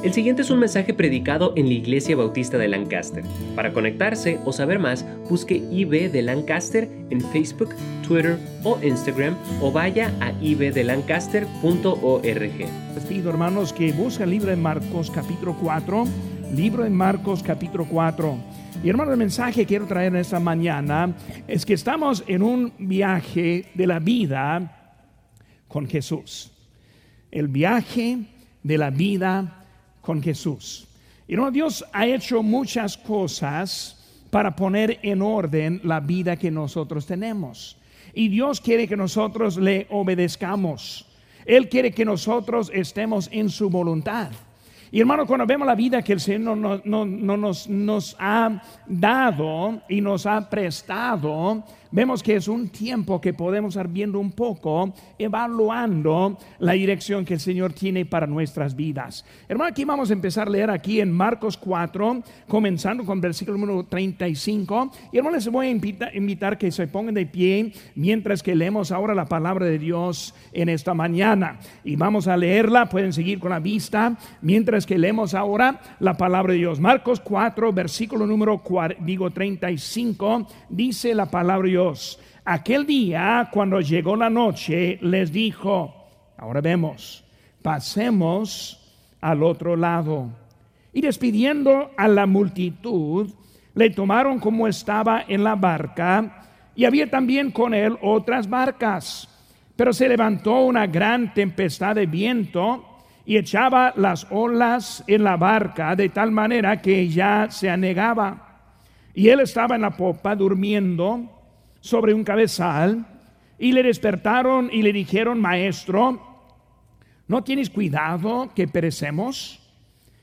El siguiente es un mensaje predicado en la Iglesia Bautista de Lancaster. Para conectarse o saber más, busque IB de Lancaster en Facebook, Twitter o Instagram o vaya a ibdelancaster.org. Les pido, hermanos, que busquen el libro de Marcos capítulo 4, libro de Marcos capítulo 4. Y hermano, el mensaje que quiero traer en esta mañana es que estamos en un viaje de la vida con Jesús. El viaje de la vida con Jesús. Y no, Dios ha hecho muchas cosas para poner en orden la vida que nosotros tenemos. Y Dios quiere que nosotros le obedezcamos. Él quiere que nosotros estemos en su voluntad. Y hermano, cuando vemos la vida que el Señor no, nos, nos ha dado y nos ha prestado, vemos que es un tiempo que podemos estar viendo un poco, evaluando la dirección que el Señor tiene para nuestras vidas. Hermano, aquí vamos a empezar a leer aquí en Marcos 4, comenzando con versículo número 35. Y hermano, les voy a invitar, invitar que se pongan de pie mientras que leemos ahora la palabra de Dios en esta mañana. Y vamos a leerla, pueden seguir con la vista, mientras que leemos ahora la palabra de Dios. Marcos 4, versículo número digo 35, dice la palabra de Aquel día, cuando llegó la noche, les dijo, ahora vemos, pasemos al otro lado. Y despidiendo a la multitud, le tomaron como estaba en la barca, y había también con él otras barcas. Pero se levantó una gran tempestad de viento y echaba las olas en la barca de tal manera que ya se anegaba. Y él estaba en la popa durmiendo sobre un cabezal y le despertaron y le dijeron, maestro, ¿no tienes cuidado que perecemos?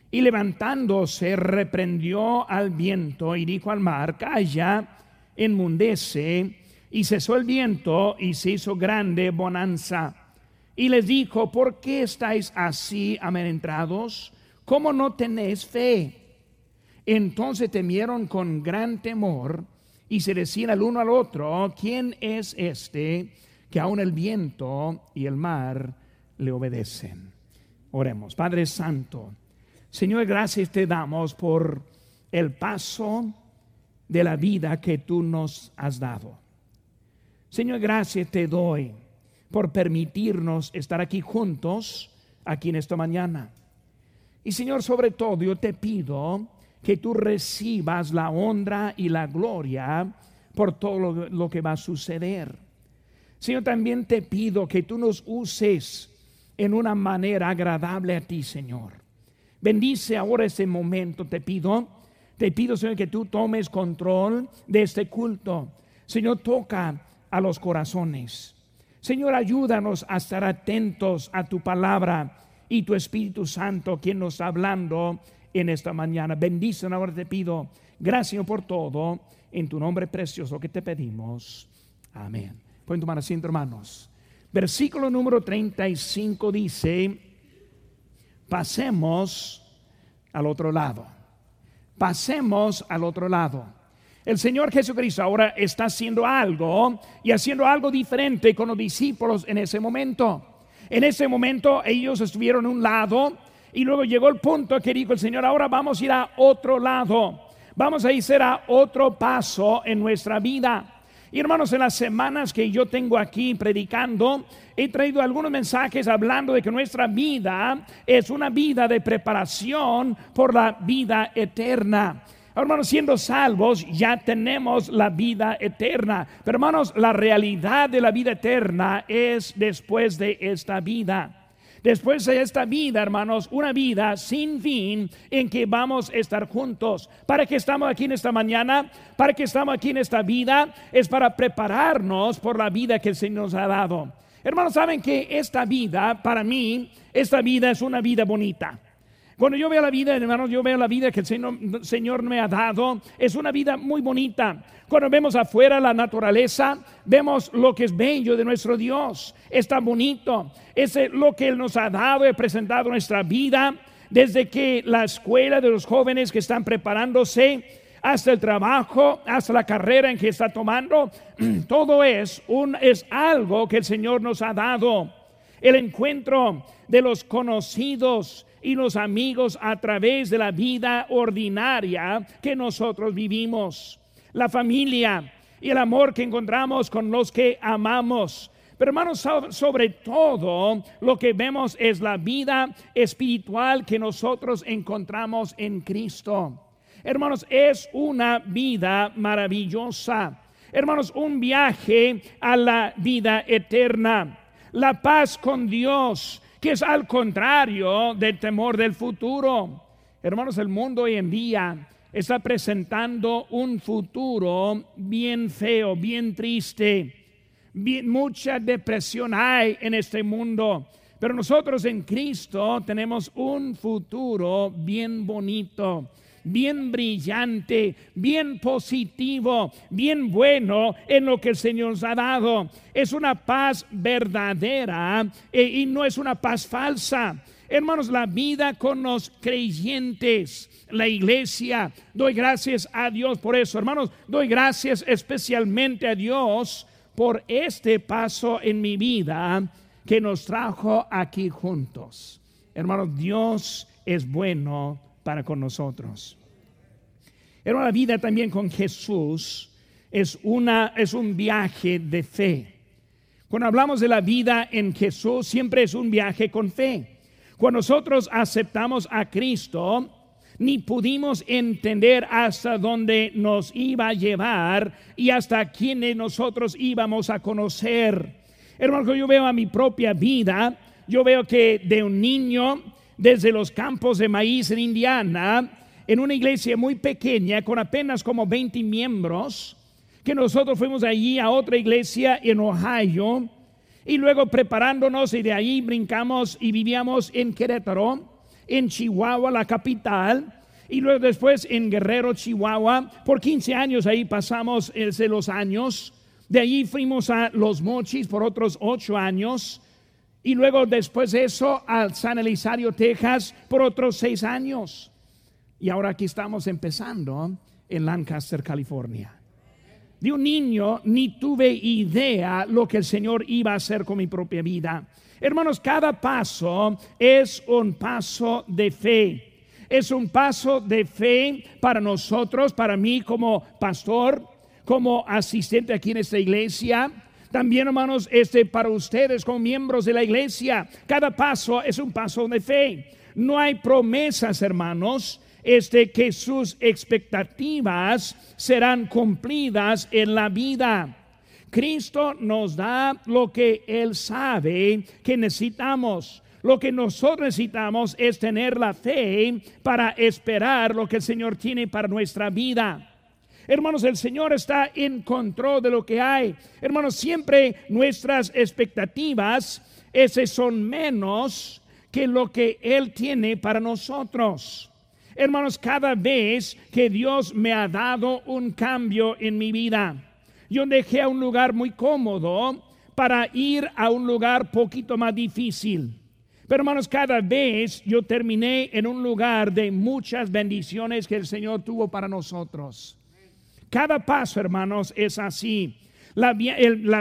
Y levantándose reprendió al viento y dijo al mar, calla, enmundece. Y cesó el viento y se hizo grande bonanza. Y les dijo, ¿por qué estáis así amedrentados? ¿Cómo no tenéis fe? Entonces temieron con gran temor y se decían al uno al otro, ¿quién es este que aun el viento y el mar le obedecen? Oremos, Padre Santo, Señor, gracias te damos por el paso de la vida que tú nos has dado. Señor, gracias te doy por permitirnos estar aquí juntos, aquí en esta mañana. Y Señor, sobre todo yo te pido que tú recibas la honra y la gloria por todo lo, que va a suceder. Señor, también te pido que tú nos uses en una manera agradable a ti, Señor. Bendice ahora este momento, te pido. Te pido, Señor, que tú tomes control de este culto. Señor, toca a los corazones. Señor, ayúdanos a estar atentos a tu palabra y tu Espíritu Santo, quien nos está hablando en esta mañana. Bendice ahora te pido. Gracias por todo. En tu nombre precioso que te pedimos. Amén. Pueden tomar asiento, hermanos. Versículo número 35 dice, pasemos al otro lado. Pasemos al otro lado. El Señor Jesucristo ahora está haciendo algo y haciendo algo diferente con los discípulos en ese momento. En ese momento ellos estuvieron en un lado y luego llegó el punto que dijo el Señor, ahora vamos a ir a otro lado. Vamos a ir a otro paso en nuestra vida. Y hermanos, en las semanas que yo tengo aquí predicando, he traído algunos mensajes hablando de que nuestra vida es una vida de preparación por la vida eterna. Hermanos, siendo salvos ya tenemos la vida eterna. Pero hermanos, la realidad de la vida eterna es después de esta vida después de esta vida, hermanos, una vida sin fin en que vamos a estar juntos. ¿Para que estamos aquí en esta mañana? ¿Para que estamos aquí en esta vida? Es para prepararnos por la vida que Señor nos ha dado. Hermanos, saben que esta vida, para mí, esta vida es una vida bonita. Cuando yo veo la vida, hermanos, yo veo la vida que el Señor, me ha dado. Es una vida muy bonita. Cuando vemos afuera la naturaleza, vemos lo que es bello de nuestro Dios. Está bonito. Es lo que Él nos ha dado y presentado nuestra vida. Desde que la escuela de los jóvenes que están preparándose hasta el trabajo, hasta la carrera en que está tomando, todo es un es algo que el Señor nos ha dado. el encuentro de los conocidos y los amigos a través de la vida ordinaria que nosotros vivimos, la familia y el amor que encontramos con los que amamos. Pero hermanos, sobre todo lo que vemos es la vida espiritual que nosotros encontramos en Cristo. Hermanos, es una vida maravillosa. Hermanos, un viaje a la vida eterna. La paz con Dios, que es al contrario del temor del futuro. Hermanos, el mundo hoy en día está presentando un futuro bien feo, bien triste. Mucha depresión hay en este mundo. Pero nosotros en Cristo tenemos un futuro bien bonito bien brillante, bien positivo, bien bueno en lo que el Señor nos ha dado. Es una paz verdadera eh, y no es una paz falsa. Hermanos, la vida con los creyentes, la iglesia, doy gracias a Dios por eso. Hermanos, doy gracias especialmente a Dios por este paso en mi vida que nos trajo aquí juntos. Hermanos, Dios es bueno para con nosotros. Pero la vida también con Jesús es, una, es un viaje de fe. Cuando hablamos de la vida en Jesús, siempre es un viaje con fe. Cuando nosotros aceptamos a Cristo, ni pudimos entender hasta dónde nos iba a llevar y hasta quiénes nosotros íbamos a conocer. Hermano, yo veo a mi propia vida, yo veo que de un niño desde los campos de maíz en Indiana, en una iglesia muy pequeña con apenas como 20 miembros, que nosotros fuimos allí a otra iglesia en Ohio y luego preparándonos y de ahí brincamos y vivíamos en Querétaro, en Chihuahua, la capital, y luego después en Guerrero, Chihuahua. Por 15 años ahí pasamos desde los años. De allí fuimos a Los Mochis por otros 8 años. Y luego después de eso a San Elisario, Texas por otros 6 años. Y ahora aquí estamos empezando en Lancaster, California. De un niño ni tuve idea lo que el Señor iba a hacer con mi propia vida. Hermanos, cada paso es un paso de fe. Es un paso de fe para nosotros, para mí como pastor, como asistente aquí en esta iglesia. También, hermanos, este para ustedes como miembros de la iglesia. Cada paso es un paso de fe. No hay promesas, hermanos, es de que sus expectativas serán cumplidas en la vida. Cristo nos da lo que Él sabe que necesitamos. Lo que nosotros necesitamos es tener la fe para esperar lo que el Señor tiene para nuestra vida. Hermanos, el Señor está en control de lo que hay. Hermanos, siempre nuestras expectativas ese son menos que lo que Él tiene para nosotros. Hermanos, cada vez que Dios me ha dado un cambio en mi vida, yo dejé a un lugar muy cómodo para ir a un lugar poquito más difícil. Pero hermanos, cada vez yo terminé en un lugar de muchas bendiciones que el Señor tuvo para nosotros. Cada paso, hermanos, es así. La,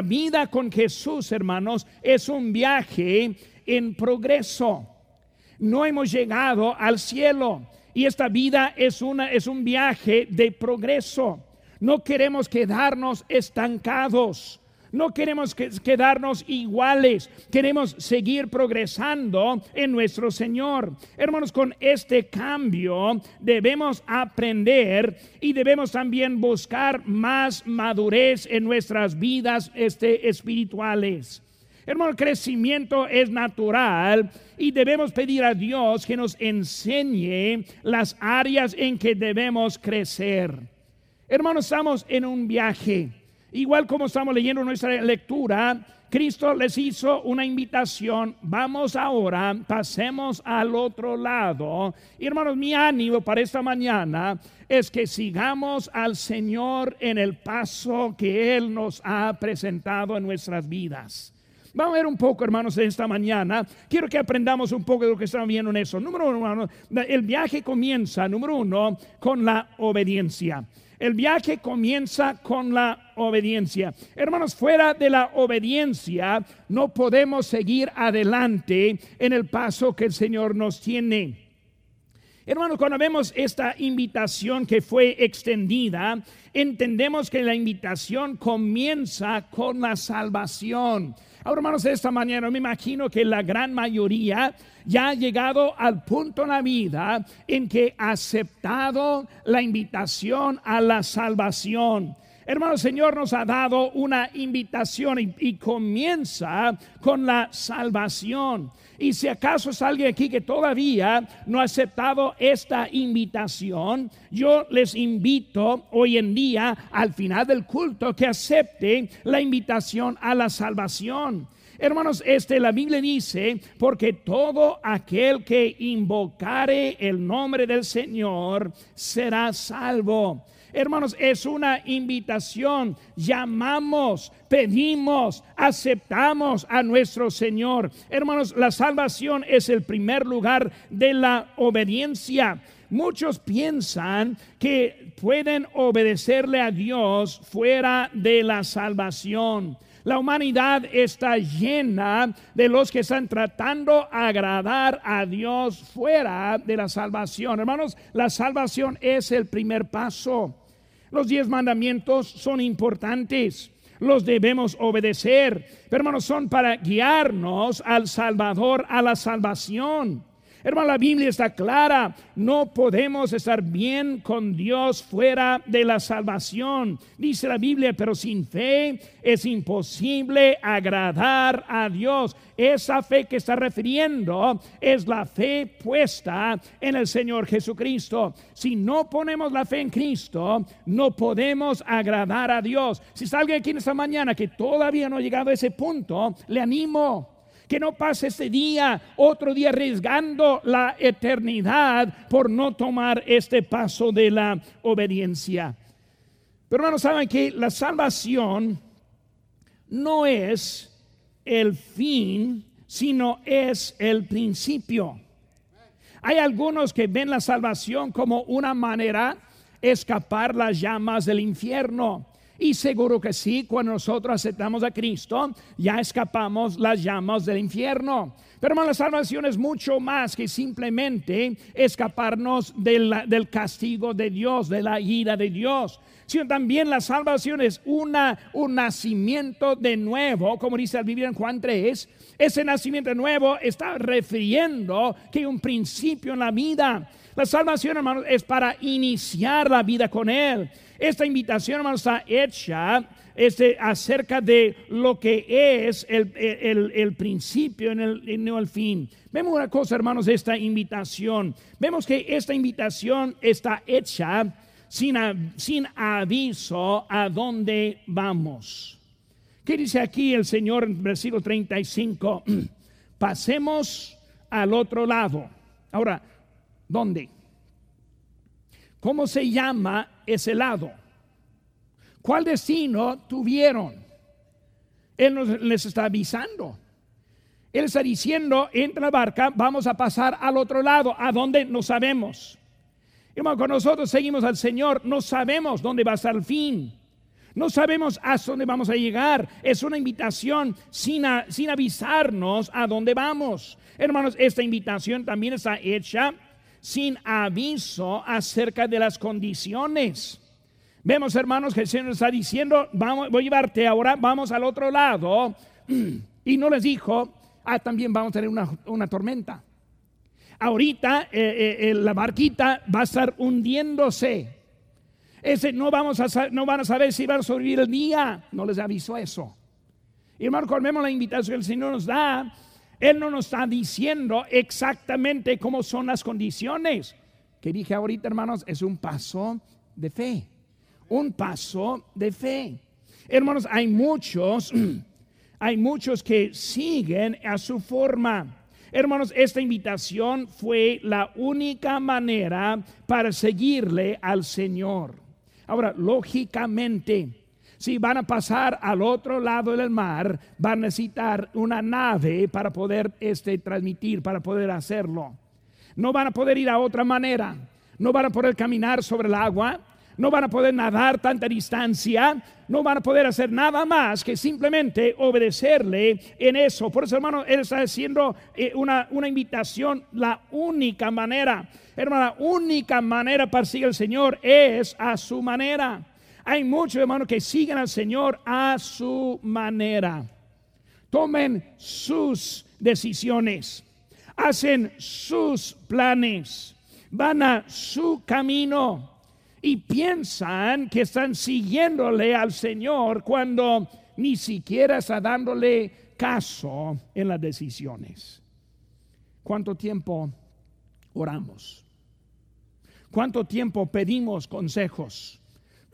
vida con Jesús, hermanos, es un viaje en progreso. No hemos llegado al cielo y esta vida es, una, es un viaje de progreso. No queremos quedarnos estancados. No queremos quedarnos iguales, queremos seguir progresando en nuestro Señor. Hermanos, con este cambio debemos aprender y debemos también buscar más madurez en nuestras vidas este, espirituales. Hermano, el crecimiento es natural y debemos pedir a Dios que nos enseñe las áreas en que debemos crecer. Hermanos, estamos en un viaje. Igual como estamos leyendo nuestra lectura, Cristo les hizo una invitación. Vamos ahora, pasemos al otro lado. Hermanos, mi ánimo para esta mañana es que sigamos al Señor en el paso que Él nos ha presentado en nuestras vidas. Vamos a ver un poco, hermanos, de esta mañana. Quiero que aprendamos un poco de lo que estamos viendo en eso. Número uno, el viaje comienza, número uno, con la obediencia. El viaje comienza con la obediencia. Hermanos, fuera de la obediencia no podemos seguir adelante en el paso que el Señor nos tiene. Hermanos, cuando vemos esta invitación que fue extendida, entendemos que la invitación comienza con la salvación. Ahora, hermanos, esta mañana me imagino que la gran mayoría ya ha llegado al punto en la vida en que ha aceptado la invitación a la salvación. Hermano, el Señor nos ha dado una invitación y, comienza con la salvación. Y si acaso es alguien aquí que todavía no ha aceptado esta invitación, yo les invito hoy en día al final del culto que acepte la invitación a la salvación. Hermanos, este la Biblia dice, porque todo aquel que invocare el nombre del Señor será salvo. Hermanos, es una invitación. Llamamos, pedimos, aceptamos a nuestro Señor. Hermanos, la salvación es el primer lugar de la obediencia. Muchos piensan que pueden obedecerle a Dios fuera de la salvación. La humanidad está llena de los que están tratando agradar a Dios fuera de la salvación. Hermanos, la salvación es el primer paso. Los diez mandamientos son importantes, los debemos obedecer, pero hermanos, son para guiarnos al Salvador, a la salvación. Hermano, la Biblia está clara. No podemos estar bien con Dios fuera de la salvación. Dice la Biblia, pero sin fe es imposible agradar a Dios. Esa fe que está refiriendo es la fe puesta en el Señor Jesucristo. Si no ponemos la fe en Cristo, no podemos agradar a Dios. Si está alguien aquí en esta mañana que todavía no ha llegado a ese punto, le animo que no pase este día, otro día arriesgando la eternidad por no tomar este paso de la obediencia. Pero hermanos, saben que la salvación no es el fin, sino es el principio. Hay algunos que ven la salvación como una manera escapar las llamas del infierno. Y seguro que sí, cuando nosotros aceptamos a Cristo, ya escapamos las llamas del infierno. Pero hermano, la salvación es mucho más que simplemente escaparnos del, castigo de Dios, de la ira de Dios. Sino también la salvación es una, un nacimiento de nuevo, como dice la Biblia en Juan 3. Ese nacimiento nuevo está refiriendo que un principio en la vida. La salvación, hermano, es para iniciar la vida con Él. Esta invitación, hermano, está hecha este, acerca de lo que es el, principio en el, no el fin. Vemos una cosa, hermanos, de esta invitación. Vemos que esta invitación está hecha sin, sin aviso a dónde vamos. ¿Qué dice aquí el Señor en versículo 35? Pasemos al otro lado. Ahora, ¿dónde? ¿Cómo se llama ese lado? ¿Cuál destino tuvieron? Él nos, les está avisando. Él está diciendo, entra la barca, vamos a pasar al otro lado, a donde no sabemos. Hermano, con nosotros seguimos al Señor, no sabemos dónde va a estar el fin. No sabemos a dónde vamos a llegar. Es una invitación sin, sin avisarnos a dónde vamos. Hermanos, esta invitación también está hecha sin aviso acerca de las condiciones. Vemos, hermanos, que el Señor está diciendo, vamos, voy a llevarte ahora, vamos al otro lado. Y no les dijo, ah, también vamos a tener una, tormenta. Ahorita eh, eh, eh, la barquita va a estar hundiéndose. Ese no, vamos a, no van a saber si van a sobrevivir el día. No les avisó eso. Y hermano, vemos la invitación que el Señor nos da, él no nos está diciendo exactamente cómo son las condiciones. Que dije ahorita, hermanos, es un paso de fe. Un paso de fe. Hermanos, hay muchos, hay muchos que siguen a su forma. Hermanos, esta invitación fue la única manera para seguirle al Señor. Ahora, lógicamente, si van a pasar al otro lado del mar, van a necesitar una nave para poder este, transmitir, para poder hacerlo. No van a poder ir a otra manera. No van a poder caminar sobre el agua. no van a poder nadar tanta distancia, no van a poder hacer nada más que simplemente obedecerle en eso. Por eso, hermano, él está haciendo eh, una, una invitación, la única manera, hermano, la única manera para seguir al Señor es a su manera. Hay muchos hermanos que siguen al Señor a su manera. Tomen sus decisiones, hacen sus planes, van a su camino y piensan que están siguiéndole al Señor cuando ni siquiera está dándole caso en las decisiones. ¿Cuánto tiempo oramos? ¿Cuánto tiempo pedimos consejos?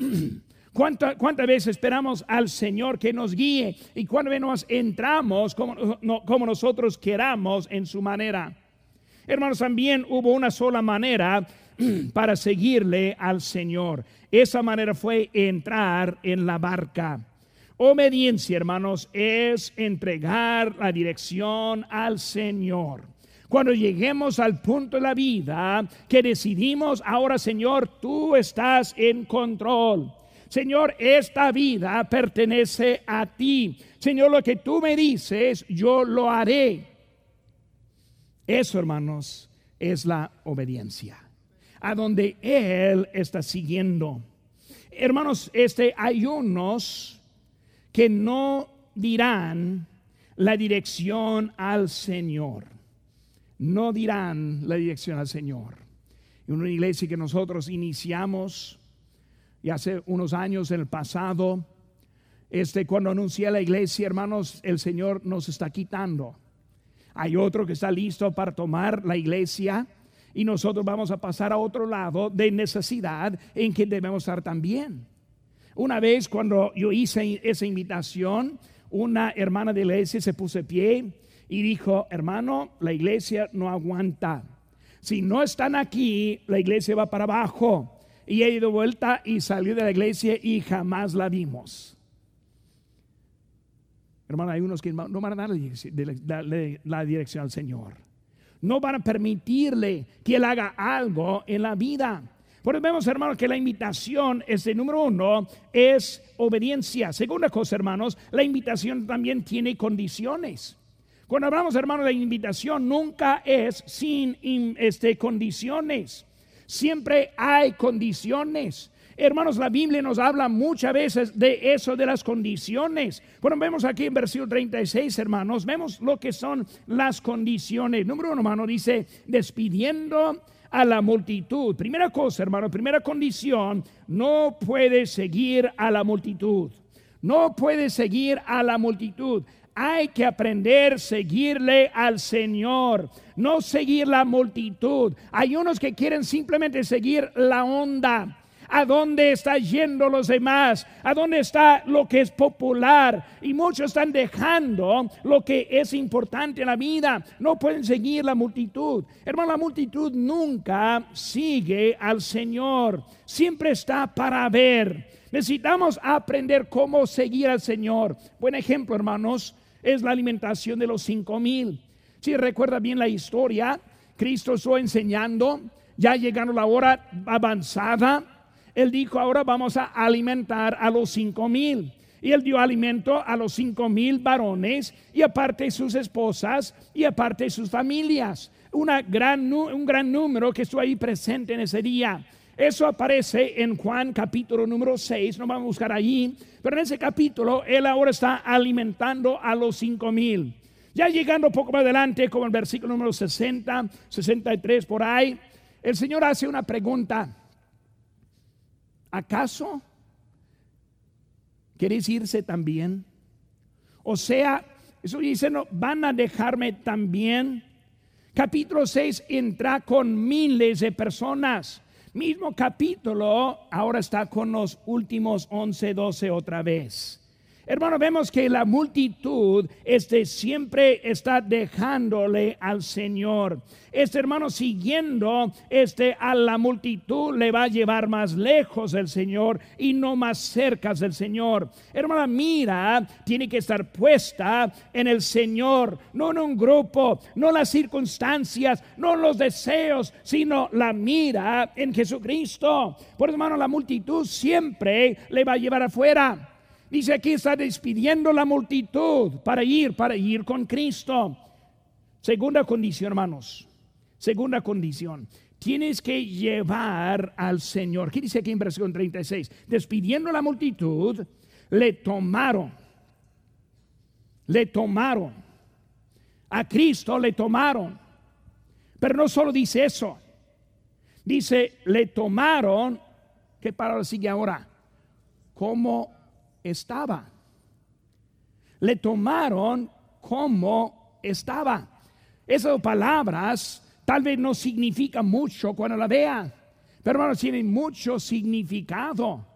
¿Cuántas veces esperamos al Señor que nos guíe? ¿Y cuántas veces nos entramos como, como nosotros queramos en su manera? Hermanos, también hubo una sola manera para seguirle al Señor. Esa manera fue entrar en la barca. Obediencia, hermanos, es entregar la dirección al Señor. Cuando lleguemos al punto de la vida que decidimos, ahora Señor, tú estás en control. Señor, esta vida pertenece a ti. Señor, lo que tú me dices, yo lo haré. Eso, hermanos, es la obediencia a donde Él está siguiendo. Hermanos, este, hay unos que no dirán la dirección al Señor. No dirán la dirección al Señor. En una iglesia que nosotros iniciamos y hace unos años en el pasado, este, cuando anuncié la iglesia, hermanos, el Señor nos está quitando. Hay otro que está listo para tomar la iglesia y nosotros vamos a pasar a otro lado de necesidad en que debemos estar también. Una vez cuando yo hice esa invitación, una hermana de la iglesia se puso de pie y dijo, hermano, la iglesia no aguanta. Si no están aquí, la iglesia va para abajo. Y he ido vuelta y salió de la iglesia y jamás la vimos. Hermano, hay unos que no van a dar la dirección al Señor no van a permitirle que él haga algo en la vida. Por eso vemos, hermanos, que la invitación es de número uno, es obediencia. Segunda cosa, hermanos, la invitación también tiene condiciones. Cuando hablamos, hermanos, de invitación nunca es sin este, condiciones. Siempre hay condiciones. Hermanos, la Biblia nos habla muchas veces de eso, de las condiciones. Bueno, vemos aquí en versículo 36, hermanos, vemos lo que son las condiciones. Número uno, hermano, dice, despidiendo a la multitud. Primera cosa, hermano, primera condición, no puede seguir a la multitud. No puede seguir a la multitud. Hay que aprender a seguirle al Señor, no seguir la multitud. Hay unos que quieren simplemente seguir la onda a dónde está yendo los demás, a dónde está lo que es popular. Y muchos están dejando lo que es importante en la vida. No pueden seguir la multitud. Hermano, la multitud nunca sigue al Señor. Siempre está para ver. Necesitamos aprender cómo seguir al Señor. Buen ejemplo, hermanos, es la alimentación de los cinco mil. Si recuerda bien la historia, Cristo estuvo enseñando, ya llegando la hora avanzada, él dijo, ahora vamos a alimentar a los cinco mil. Y él dio alimento a los cinco mil varones y aparte sus esposas y aparte sus familias. Una gran, un gran número que estuvo ahí presente en ese día. Eso aparece en Juan capítulo número 6, no vamos a buscar allí, pero en ese capítulo él ahora está alimentando a los cinco mil. Ya llegando poco más adelante, como el versículo número 60, 63 por ahí, el Señor hace una pregunta. ¿acaso queréis irse también? O sea, eso dice, no, van a dejarme también. Capítulo 6 entra con miles de personas. Mismo capítulo, ahora está con los últimos 11, 12 otra vez. Hermano, vemos que la multitud este, siempre está dejándole al Señor. Este hermano siguiendo este, a la multitud le va a llevar más lejos del Señor y no más cerca del Señor. Hermana, mira, tiene que estar puesta en el Señor, no en un grupo, no las circunstancias, no los deseos, sino la mira en Jesucristo. Por eso, hermano, la multitud siempre le va a llevar afuera. Dice aquí está despidiendo la multitud para ir, para ir con Cristo. Segunda condición, hermanos. Segunda condición. Tienes que llevar al Señor. ¿Qué dice aquí en versículo 36? Despidiendo la multitud, le tomaron. Le tomaron. A Cristo le tomaron. Pero no solo dice eso. Dice, le tomaron. ¿Qué palabra sigue ahora? Como estaba. Le tomaron como estaba. Esas palabras tal vez no significan mucho cuando la vean, pero hermanos, tienen mucho significado.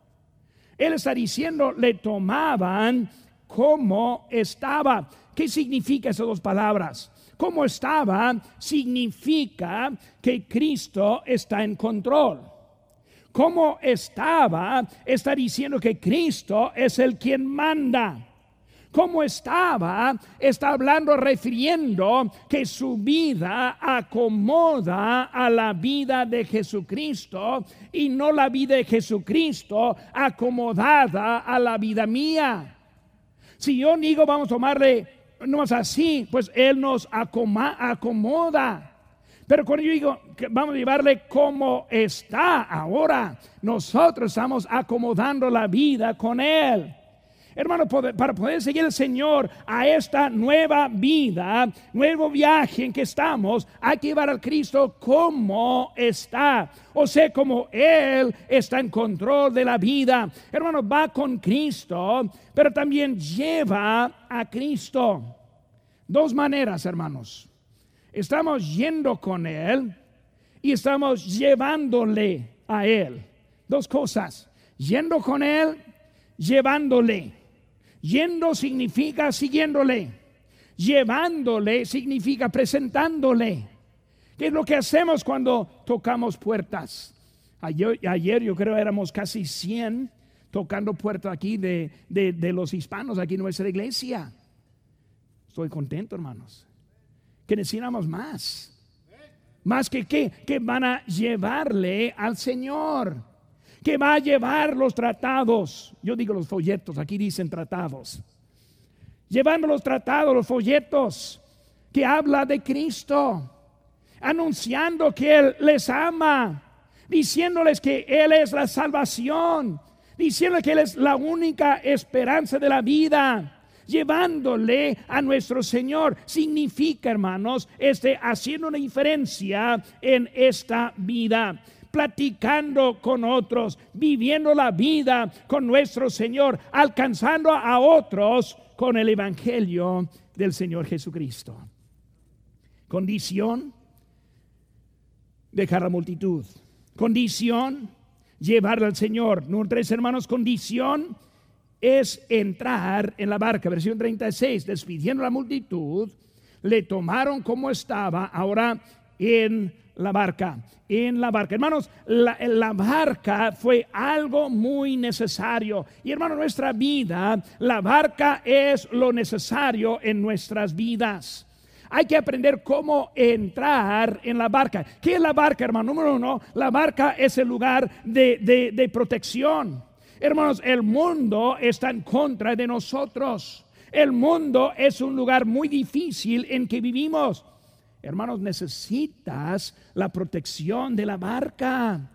Él está diciendo, le tomaban como estaba. ¿Qué significa esas dos palabras? Como estaba significa que Cristo está en control cómo estaba, está diciendo que Cristo es el quien manda. Cómo estaba, está hablando, refiriendo que su vida acomoda a la vida de Jesucristo y no la vida de Jesucristo acomodada a la vida mía. Si yo digo, vamos a tomarle, no es así, pues Él nos acomoda. Pero cuando yo digo que vamos a llevarle como está ahora, nosotros estamos acomodando la vida con Él. Hermano, para poder seguir al Señor a esta nueva vida, nuevo viaje en que estamos, hay que llevar al Cristo como está. O sea, como Él está en control de la vida. Hermano, va con Cristo, pero también lleva a Cristo. Dos maneras, hermanos. Estamos yendo con Él y estamos llevándole a Él. Dos cosas. Yendo con Él, llevándole. Yendo significa siguiéndole. Llevándole significa presentándole. ¿Qué es lo que hacemos cuando tocamos puertas? Ayer, yo creo éramos casi 100 tocando puertas aquí de, de los hispanos, aquí en nuestra iglesia. Estoy contento, hermanos que necesitamos más. Más que qué, que van a llevarle al Señor, que va a llevar los tratados. Yo digo los folletos, aquí dicen tratados. Llevando los tratados, los folletos, que habla de Cristo, anunciando que Él les ama, diciéndoles que Él es la salvación, diciéndoles que Él es la única esperanza de la vida llevándole a nuestro Señor. Significa, hermanos, este haciendo una diferencia en esta vida platicando con otros, viviendo la vida con nuestro Señor, alcanzando a otros con el Evangelio del Señor Jesucristo. Condición, dejar la multitud. Condición, llevarle al Señor. Número tres, hermanos, condición, es entrar en la barca. Versión 36, despidiendo la multitud, le tomaron como estaba ahora en la barca, en la barca. Hermanos, la, la, barca fue algo muy necesario. Y hermano, nuestra vida, la barca es lo necesario en nuestras vidas. Hay que aprender cómo entrar en la barca. ¿Qué es la barca, hermano? Número uno, la barca es el lugar de, de, de protección. Hermanos, el mundo está en contra de nosotros. El mundo es un lugar muy difícil en que vivimos. Hermanos, necesitas la protección de la barca.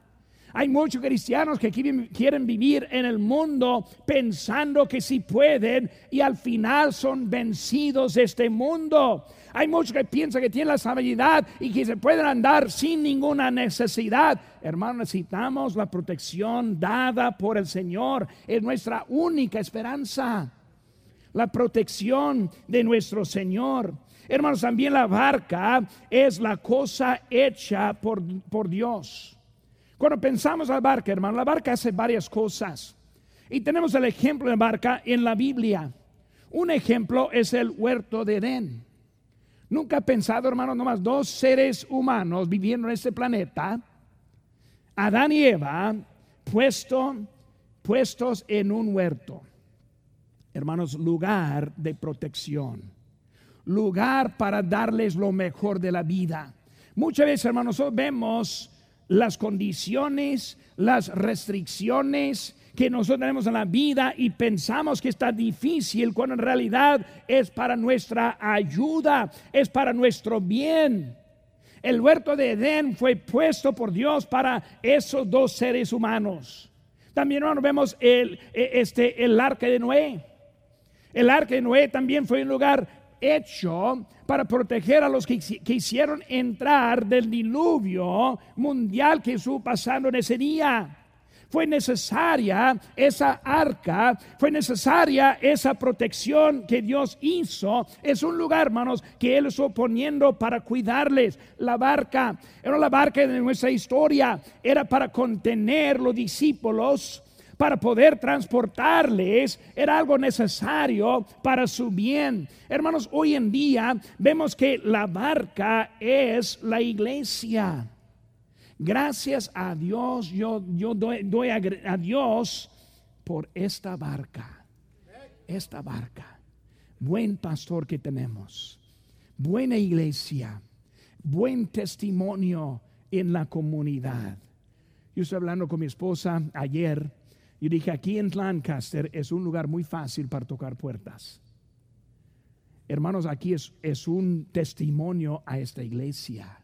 Hay muchos cristianos que quieren vivir en el mundo pensando que sí pueden y al final son vencidos de este mundo. Hay muchos que piensan que tienen la sabiduría y que se pueden andar sin ninguna necesidad. Hermanos, necesitamos la protección dada por el Señor. Es nuestra única esperanza. La protección de nuestro Señor. Hermanos, también la barca es la cosa hecha por, por Dios. Cuando pensamos en la barca, hermano, la barca hace varias cosas. Y tenemos el ejemplo de barca en la Biblia. Un ejemplo es el huerto de Edén. Nunca he pensado, hermano, nomás dos seres humanos viviendo en este planeta, Adán y Eva, puesto, puestos en un huerto. Hermanos, lugar de protección, lugar para darles lo mejor de la vida. Muchas veces, hermanos, vemos las condiciones, las restricciones, que nosotros tenemos en la vida y pensamos que está difícil cuando en realidad es para nuestra ayuda, es para nuestro bien. El huerto de Edén fue puesto por Dios para esos dos seres humanos. También vemos el, e, este, el arca de Noé. El arca de Noé también fue un lugar hecho para proteger a los que quisieron entrar del diluvio mundial que estuvo pasando en ese día. Fue necesaria esa arca, fue necesaria esa protección que Dios hizo. Es un lugar, hermanos, que Él estuvo poniendo para cuidarles. La barca, era la barca de nuestra historia, era para contener los discípulos para poder transportarles era algo necesario para su bien. Hermanos, hoy en día vemos que la barca es la iglesia. Gracias a Dios, yo, yo doy, a, Dios por esta barca. Esta barca. Buen pastor que tenemos. Buena iglesia. Buen testimonio en la comunidad. Yo estoy hablando con mi esposa ayer y dije, aquí en Lancaster es un lugar muy fácil para tocar puertas. Hermanos, aquí es, es un testimonio a esta iglesia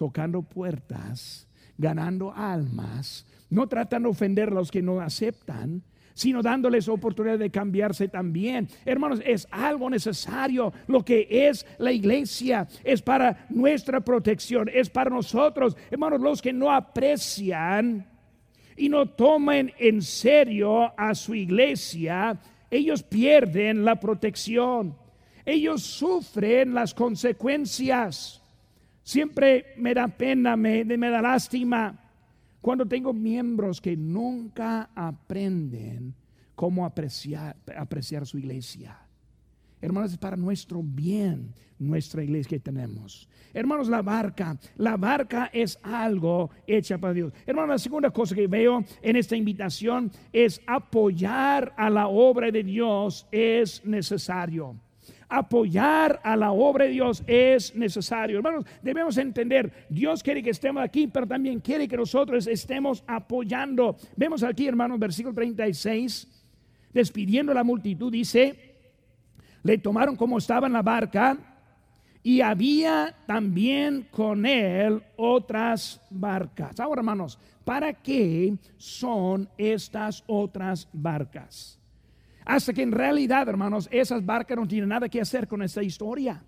tocando puertas, ganando almas, no tratando de ofender a los que no aceptan, sino dándoles oportunidad de cambiarse también. Hermanos, es algo necesario. Lo que es la iglesia es para nuestra protección, es para nosotros. Hermanos, los que no aprecian y no toman en serio a su iglesia, ellos pierden la protección. Ellos sufren las consecuencias. Siempre me da pena, me, me da lástima cuando tengo miembros que nunca aprenden cómo apreciar, apreciar su iglesia. Hermanos, es para nuestro bien nuestra iglesia que tenemos. Hermanos, la barca, la barca es algo hecha para Dios. Hermanos, la segunda cosa que veo en esta invitación es apoyar a la obra de Dios es necesario apoyar a la obra de Dios es necesario. Hermanos, debemos entender, Dios quiere que estemos aquí, pero también quiere que nosotros estemos apoyando. Vemos aquí, hermanos, versículo 36, despidiendo a la multitud, dice, le tomaron como estaba en la barca y había también con él otras barcas. Ahora, hermanos, ¿para qué son estas otras barcas? Hasta que en realidad, hermanos, esas barcas no tienen nada que hacer con esta historia.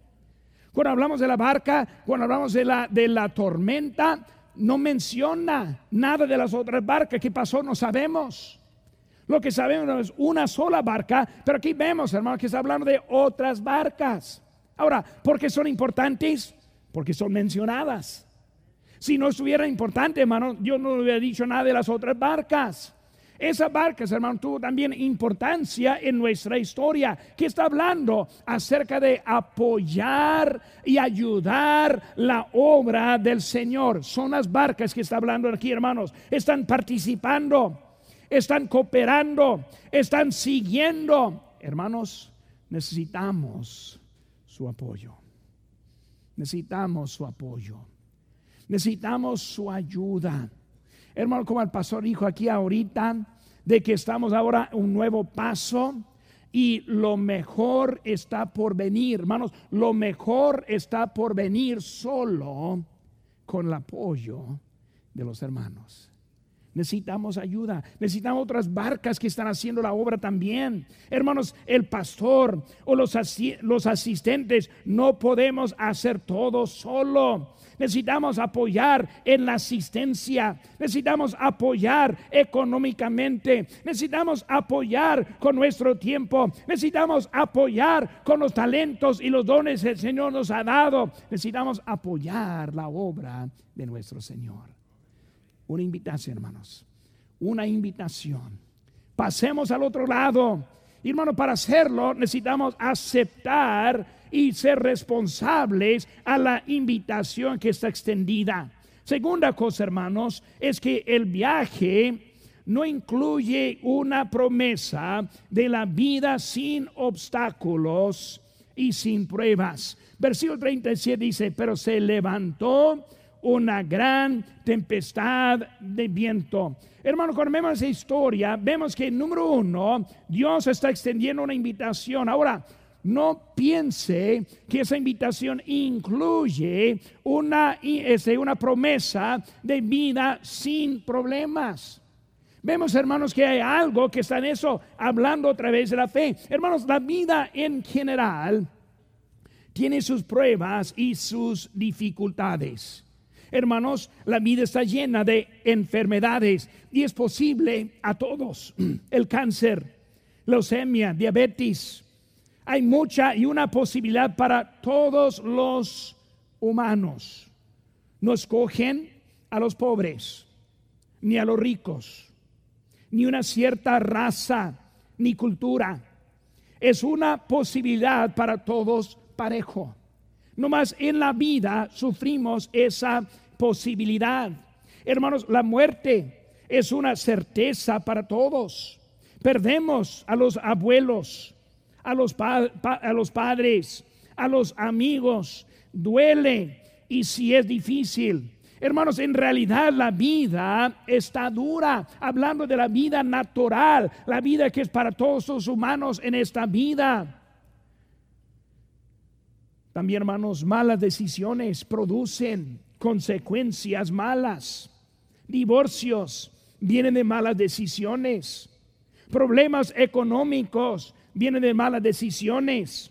Cuando hablamos de la barca, cuando hablamos de la, de la tormenta, no menciona nada de las otras barcas. ¿Qué pasó? No sabemos. Lo que sabemos es una sola barca, pero aquí vemos, hermanos, que está hablando de otras barcas. Ahora, ¿por qué son importantes? Porque son mencionadas. Si no estuviera importante, hermano, yo no hubiera dicho nada de las otras barcas. Esa barca, hermano, tuvo también importancia en nuestra historia, que está hablando acerca de apoyar y ayudar la obra del Señor. Son las barcas que está hablando aquí, hermanos. Están participando, están cooperando, están siguiendo. Hermanos, necesitamos su apoyo. Necesitamos su apoyo. Necesitamos su ayuda. Hermano, como el pastor dijo aquí ahorita, de que estamos ahora un nuevo paso y lo mejor está por venir, hermanos, lo mejor está por venir solo con el apoyo de los hermanos. Necesitamos ayuda, necesitamos otras barcas que están haciendo la obra también. Hermanos, el pastor o los, los asistentes no podemos hacer todo solo. Necesitamos apoyar en la asistencia. Necesitamos apoyar económicamente. Necesitamos apoyar con nuestro tiempo. Necesitamos apoyar con los talentos y los dones que el Señor nos ha dado. Necesitamos apoyar la obra de nuestro Señor. Una invitación, hermanos. Una invitación Pasemos al otro lado. Hermano, para hacerlo necesitamos aceptar y ser responsables a la invitación que está extendida. Segunda cosa, hermanos, es que el viaje no incluye una promesa de la vida sin obstáculos y sin pruebas. Versículo 37 dice, pero se levantó una gran tempestad de viento. Hermano, cuando vemos esa historia, vemos que número uno, Dios está extendiendo una invitación. Ahora, no piense que esa invitación incluye una, este, una promesa de vida sin problemas. Vemos, hermanos, que hay algo que está en eso, hablando a través de la fe. Hermanos, la vida en general tiene sus pruebas y sus dificultades. Hermanos, la vida está llena de enfermedades y es posible a todos. El cáncer, leucemia, diabetes. Hay mucha y una posibilidad para todos los humanos. No escogen a los pobres ni a los ricos ni una cierta raza, ni cultura. Es una posibilidad para todos parejo. No más en la vida sufrimos esa posibilidad. Hermanos, la muerte es una certeza para todos. Perdemos a los abuelos, a los, padres, a los amigos. Duele y si es difícil, Hermanos, en realidad la vida está dura, hablando de la vida natural, la vida que es para todos los humanos en esta vida. También, hermanos, malas decisiones producen consecuencias malas. Divorcios vienen de malas decisiones. Problemas económicos vienen de malas decisiones.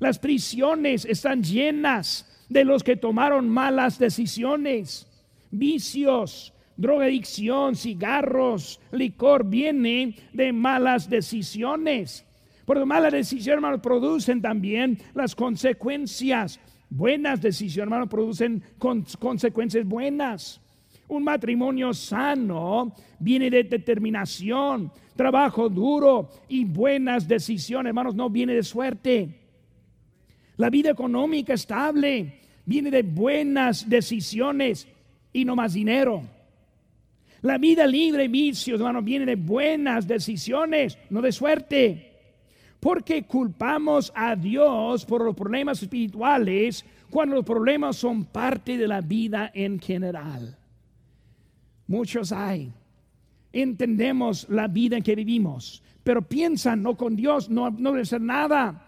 Las prisiones están llenas de los que tomaron malas decisiones vicios, drogadicción, cigarros, licor, viene de malas decisiones. Por malas decisiones, producen también las consecuencias. Buenas decisiones, hermanos, producen consecuencias buenas. Un matrimonio sano viene de determinación, trabajo duro y buenas decisiones, hermanos, no viene de suerte. La vida económica estable viene de buenas decisiones y no más dinero. La vida libre de vicios, hermano, viene de buenas decisiones, no de suerte. Porque culpamos a Dios por los problemas espirituales cuando los problemas son parte de la vida en general. Muchos hay. Entendemos la vida en que vivimos, pero piensan, no con Dios, no, no debe ser nada.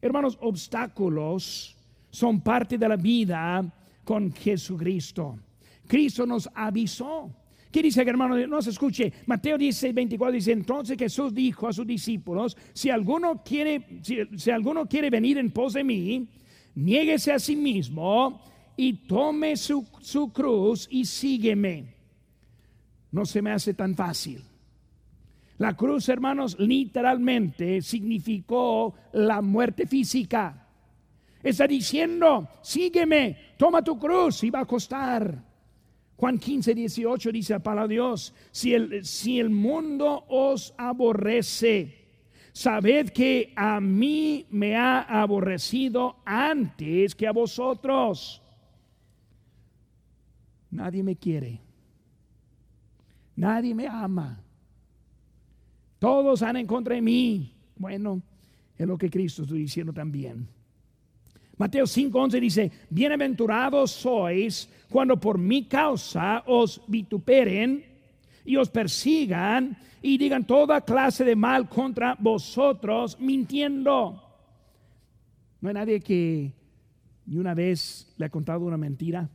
Hermanos, obstáculos son parte de la vida con Jesucristo. Cristo nos avisó. ¿Qué dice hermano? No se escuche. Mateo 16, 24 dice, entonces Jesús dijo a sus discípulos, si alguno quiere, si, alguno quiere venir en pos de mí, niéguese a sí mismo y tome su, su cruz y sígueme. No se me hace tan fácil. La cruz, hermanos, literalmente significó la muerte física. Está diciendo, sígueme, toma tu cruz y va a costar. Juan 15, 18 dice la palabra Dios, si el, si el mundo os aborrece, sabed que a mí me ha aborrecido antes que a vosotros. Nadie me quiere. Nadie me ama. Todos han en contra de mí. Bueno, es lo que Cristo está diciendo también. Mateo 5:11 dice, bienaventurados sois cuando por mi causa os vituperen y os persigan y digan toda clase de mal contra vosotros mintiendo. No hay nadie que ni una vez le ha contado una mentira.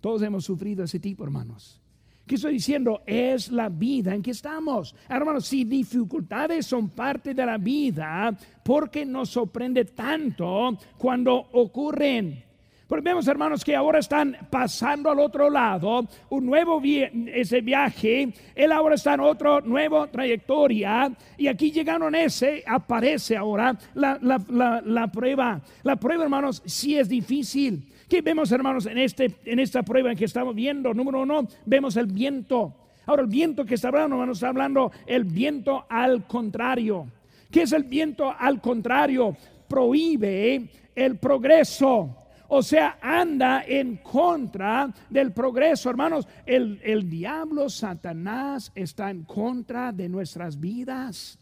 Todos hemos sufrido ese tipo, hermanos. ¿Qué estoy diciendo? Es la vida en que estamos. Hermanos, si dificultades son parte de la vida, ¿por qué nos sorprende tanto cuando ocurren? Porque vemos, hermanos, que ahora están pasando al otro lado, un nuevo ese viaje, él ahora está en otra nueva trayectoria, y aquí llegaron ese, aparece ahora la, la prueba. La prueba, hermanos, sí es difícil. ¿Qué vemos, hermanos, en, este, en esta prueba que estamos viendo? Número uno, vemos el viento. Ahora, el viento que está hablando, hermanos, está hablando el viento al contrario. ¿Qué es el viento al contrario? Prohíbe el progreso. O sea, anda en contra del progreso, hermanos. El, el diablo, Satanás, está en contra de nuestras vidas.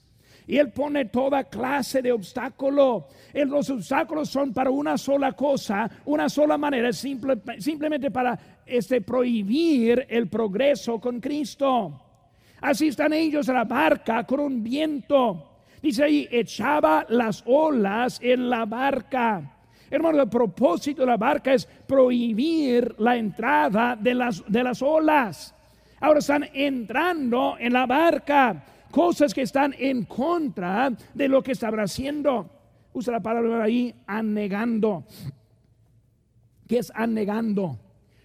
Y Él pone toda clase de obstáculo. Los obstáculos son para una sola cosa, una sola manera, simplemente para este, prohibir el progreso con Cristo. Así están ellos en la barca con un viento. Dice ahí, echaba las olas en la barca. Hermano, el propósito de la barca es prohibir la entrada de las, de las olas. Ahora están entrando en la barca cosas que están en contra de lo que estaba haciendo. Usa la palabra ahí, anegando. ¿Qué es anegando?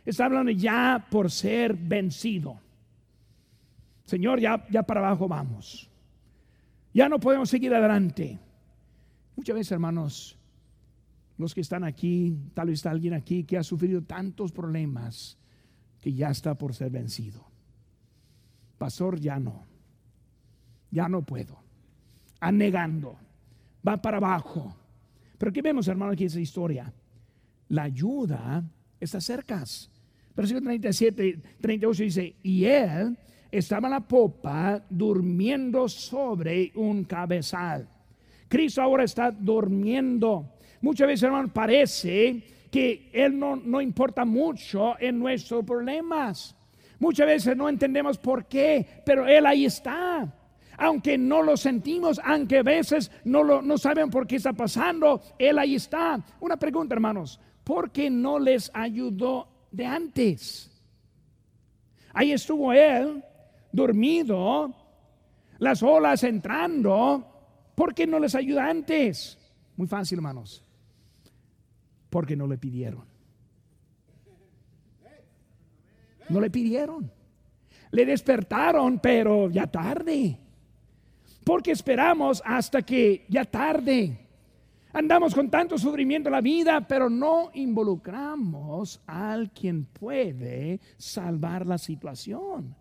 Está hablando ya por ser vencido. Señor, ya, ya para abajo vamos. Ya no podemos seguir adelante. Muchas veces, hermanos, los que están aquí, tal vez está alguien aquí que ha sufrido tantos problemas que ya está por ser vencido. Pastor, ya no ya no puedo. Anegando, va para abajo. Pero aquí vemos, hermano, aquí esa historia. La ayuda está cerca. Versículo 37, 38 dice, y él estaba en la popa durmiendo sobre un cabezal. Cristo ahora está durmiendo. Muchas veces, hermano, parece que Él no, no importa mucho en nuestros problemas. Muchas veces no entendemos por qué, pero Él ahí está aunque no lo sentimos, aunque a veces no, lo, no saben por qué está pasando, Él ahí está. Una pregunta, hermanos, ¿por qué no les ayudó de antes? Ahí estuvo Él, dormido, las olas entrando, ¿por qué no les ayuda antes? Muy fácil, hermanos, porque no le pidieron. No le pidieron. Le despertaron, pero ya tarde porque esperamos hasta que ya tarde. Andamos con tanto sufrimiento en la vida, pero no involucramos al quien puede salvar la situación.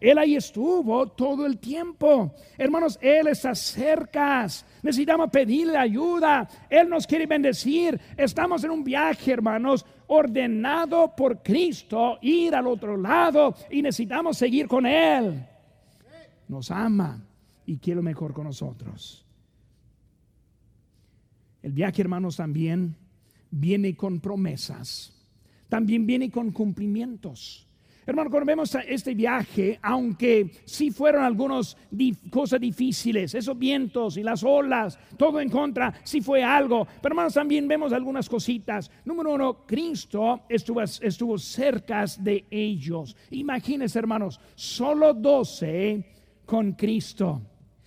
Él ahí estuvo todo el tiempo. Hermanos, Él está cerca. Necesitamos pedirle ayuda. Él nos quiere bendecir. Estamos en un viaje, hermanos, ordenado por Cristo, ir al otro lado y necesitamos seguir con Él. Nos ama y quiero mejor con nosotros. El viaje, hermanos, también viene con promesas, también viene con cumplimientos. Hermano, cuando vemos este viaje, aunque sí fueron algunas cosas difíciles, esos vientos y las olas, todo en contra, sí fue algo. Pero hermanos, también vemos algunas cositas. Número uno, Cristo estuvo, estuvo cerca de ellos. Imagínense, hermanos, solo doce con Cristo.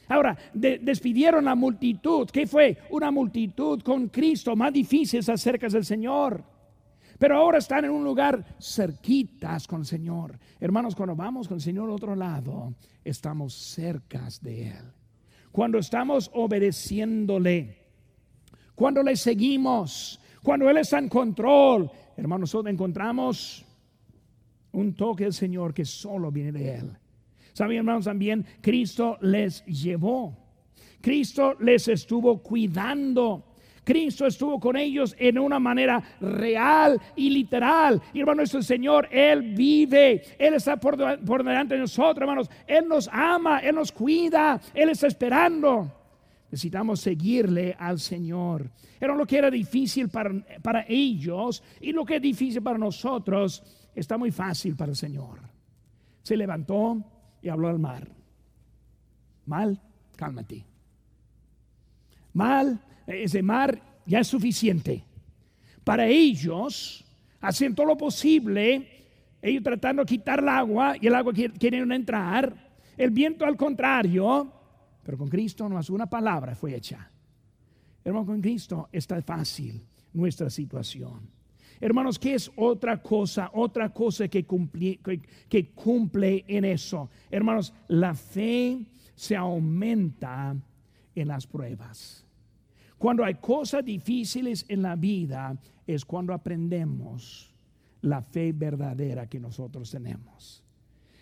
Ahora, despidieron la multitud. ¿Qué fue? Una multitud con Cristo, más difíciles acerca del Señor. Pero ahora están en un lugar cerquitas con el Señor. Hermanos, cuando vamos con el Señor al otro lado, estamos cercas de Él. Cuando estamos obedeciéndole, cuando le seguimos, cuando Él está en control, hermanos, nosotros encontramos un toque del Señor que solo viene de Él. Saben, hermanos, también Cristo les llevó. Cristo les estuvo cuidando. Cristo estuvo con ellos en una manera real y literal. Y hermano, nuestro Señor, Él vive. Él está por, delante de nosotros, hermanos. Él nos ama, Él nos cuida, Él está esperando. Necesitamos seguirle al Señor. Era lo que era difícil para, para ellos y lo que es difícil para nosotros está muy fácil para el Señor. Se levantó, y habló al mar. Mal, cálmate. Mal, ese mar ya es suficiente. Para ellos, hacen todo lo posible, ellos tratando de quitar el agua y el agua quiere entrar. El viento al contrario, pero con Cristo no hace una palabra fue hecha. Hermano, con Cristo está fácil nuestra situación. Hermanos, ¿qué es otra cosa? Otra cosa que cumple, que, cumple en eso. Hermanos, la fe se aumenta en las pruebas. Cuando hay cosas difíciles en la vida es cuando aprendemos la fe verdadera que nosotros tenemos.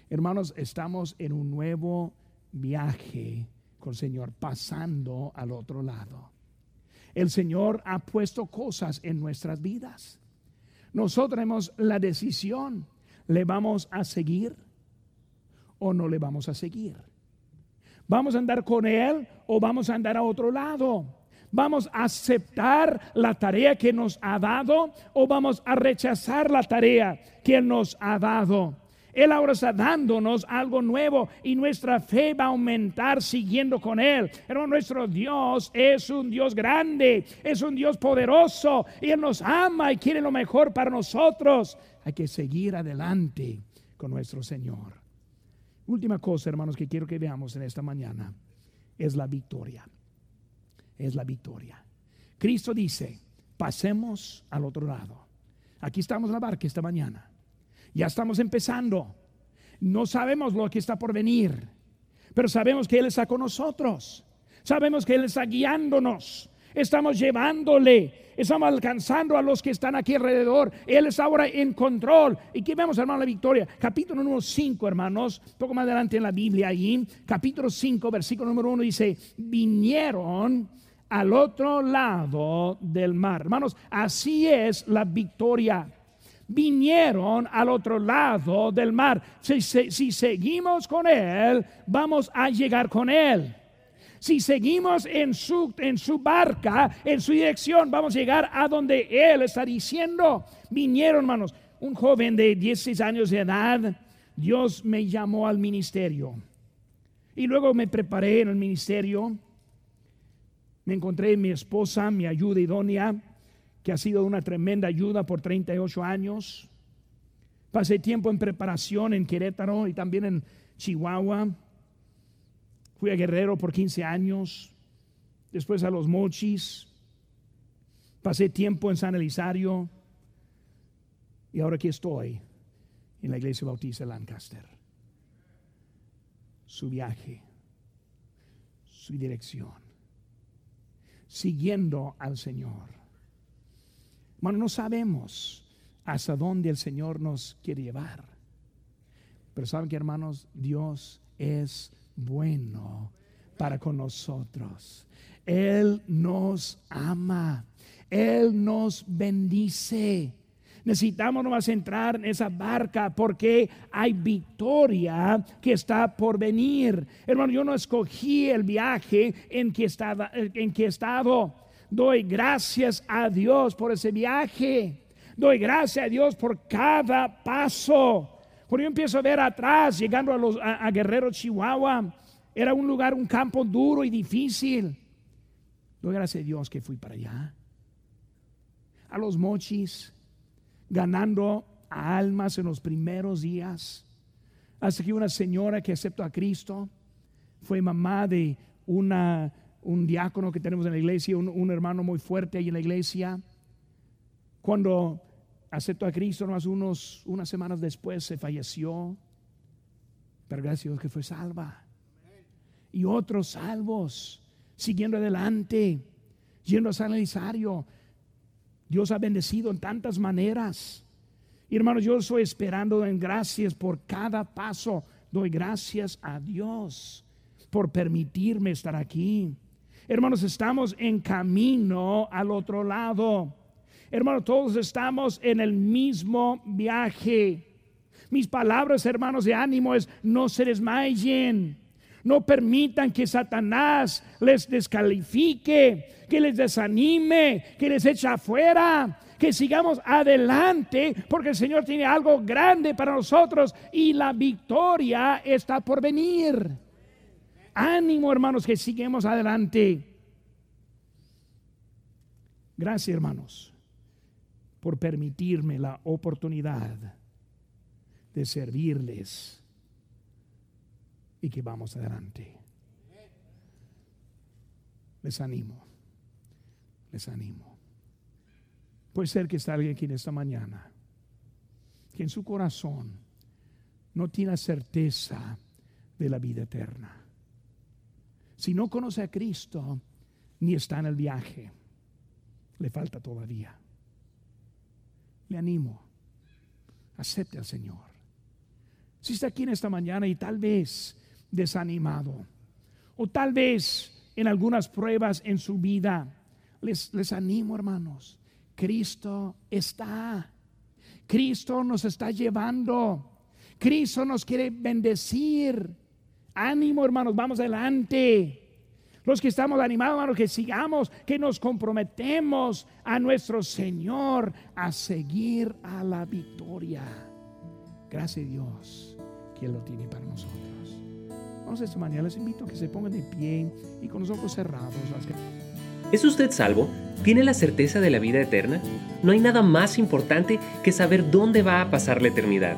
Hermanos, estamos en un nuevo viaje con el Señor, pasando al otro lado. El Señor ha puesto cosas en nuestras vidas. Nosotros tenemos la decisión, ¿le vamos a seguir o no le vamos a seguir? ¿Vamos a andar con Él o vamos a andar a otro lado? ¿Vamos a aceptar la tarea que nos ha dado o vamos a rechazar la tarea que nos ha dado? Él ahora está dándonos algo nuevo y nuestra fe va a aumentar siguiendo con Él. Pero nuestro Dios es un Dios grande, es un Dios poderoso y Él nos ama y quiere lo mejor para nosotros. Hay que seguir adelante con nuestro Señor. Última cosa, hermanos, que quiero que veamos en esta mañana es la victoria. Es la victoria. Cristo dice, pasemos al otro lado. Aquí estamos en la barca esta mañana. Ya estamos empezando. No sabemos lo que está por venir, pero sabemos que Él está con nosotros. Sabemos que Él está guiándonos. Estamos llevándole, estamos alcanzando a los que están aquí alrededor. Él está ahora en control. ¿Y qué vemos, hermano, la victoria? Capítulo número 5, hermanos, poco más adelante en la Biblia, ahí, capítulo 5, versículo número 1 dice, vinieron al otro lado del mar. Hermanos, así es la victoria vinieron al otro lado del mar. Si, seguimos con Él, vamos a llegar con Él. Si seguimos en su, en su barca, en su dirección, vamos a llegar a donde Él está diciendo. Vinieron, hermanos, un joven de 16 años de edad, Dios me llamó al ministerio. Y luego me preparé en el ministerio. Me encontré mi esposa, mi ayuda idónea que ha sido una tremenda ayuda por 38 años. Pasé tiempo en preparación en Querétaro y también en Chihuahua. Fui a Guerrero por 15 años, después a Los Mochis. Pasé tiempo en San Elisario y ahora aquí estoy en la Iglesia Bautista de Lancaster. Su viaje, su dirección, siguiendo al Señor bueno, no sabemos hasta dónde el Señor nos quiere llevar. Pero saben que hermanos, Dios es bueno para con nosotros. Él nos ama. Él nos bendice. Necesitamos nomás entrar en esa barca porque hay victoria que está por venir. Hermano, yo no escogí el viaje en que, estaba, en que he. Doy gracias a Dios por ese viaje. Doy gracias a Dios por cada paso. Cuando yo empiezo a ver atrás, llegando a, los, a, Guerrero, Chihuahua, era un lugar, un campo duro y difícil. Doy gracias a Dios que fui para allá. A los mochis, ganando almas en los primeros días. Hasta que una señora que aceptó a Cristo fue mamá de una un diácono que tenemos en la iglesia, un, hermano muy fuerte ahí en la iglesia. Cuando aceptó a Cristo, más unos, unas semanas después se falleció, pero gracias a Dios que fue salva. Y otros salvos, siguiendo adelante, yendo a San Elisario. Dios ha bendecido en tantas maneras. Y hermanos, yo estoy esperando en gracias por cada paso. Doy gracias a Dios por permitirme estar aquí. Hermanos, estamos en camino al otro lado. Hermanos, todos estamos en el mismo viaje. Mis palabras, hermanos, de ánimo es no se desmayen. No permitan que Satanás les descalifique, que les desanime, que les eche afuera. Que sigamos adelante porque el Señor tiene algo grande para nosotros y la victoria está por venir. Ánimo, hermanos, que sigamos adelante. Gracias, hermanos, por permitirme la oportunidad de servirles y que vamos adelante. Les animo, les animo. Puede ser que está alguien aquí en esta mañana que en su corazón no tiene certeza de la vida eterna. Si no conoce a Cristo, ni está en el viaje, le falta todavía. Le animo, acepte al Señor. Si está aquí en esta mañana y tal vez desanimado, o tal vez en algunas pruebas en su vida, les, les animo hermanos, Cristo está, Cristo nos está llevando, Cristo nos quiere bendecir. Ánimo hermanos, vamos adelante. Los que estamos animados, hermanos, que sigamos, que nos comprometemos a nuestro Señor a seguir a la victoria. Gracias a Dios que lo tiene para nosotros. Vamos esta mañana, les invito a que se pongan de pie y con los ojos cerrados. ¿Es usted salvo? ¿Tiene la certeza de la vida eterna? No hay nada más importante que saber dónde va a pasar la eternidad.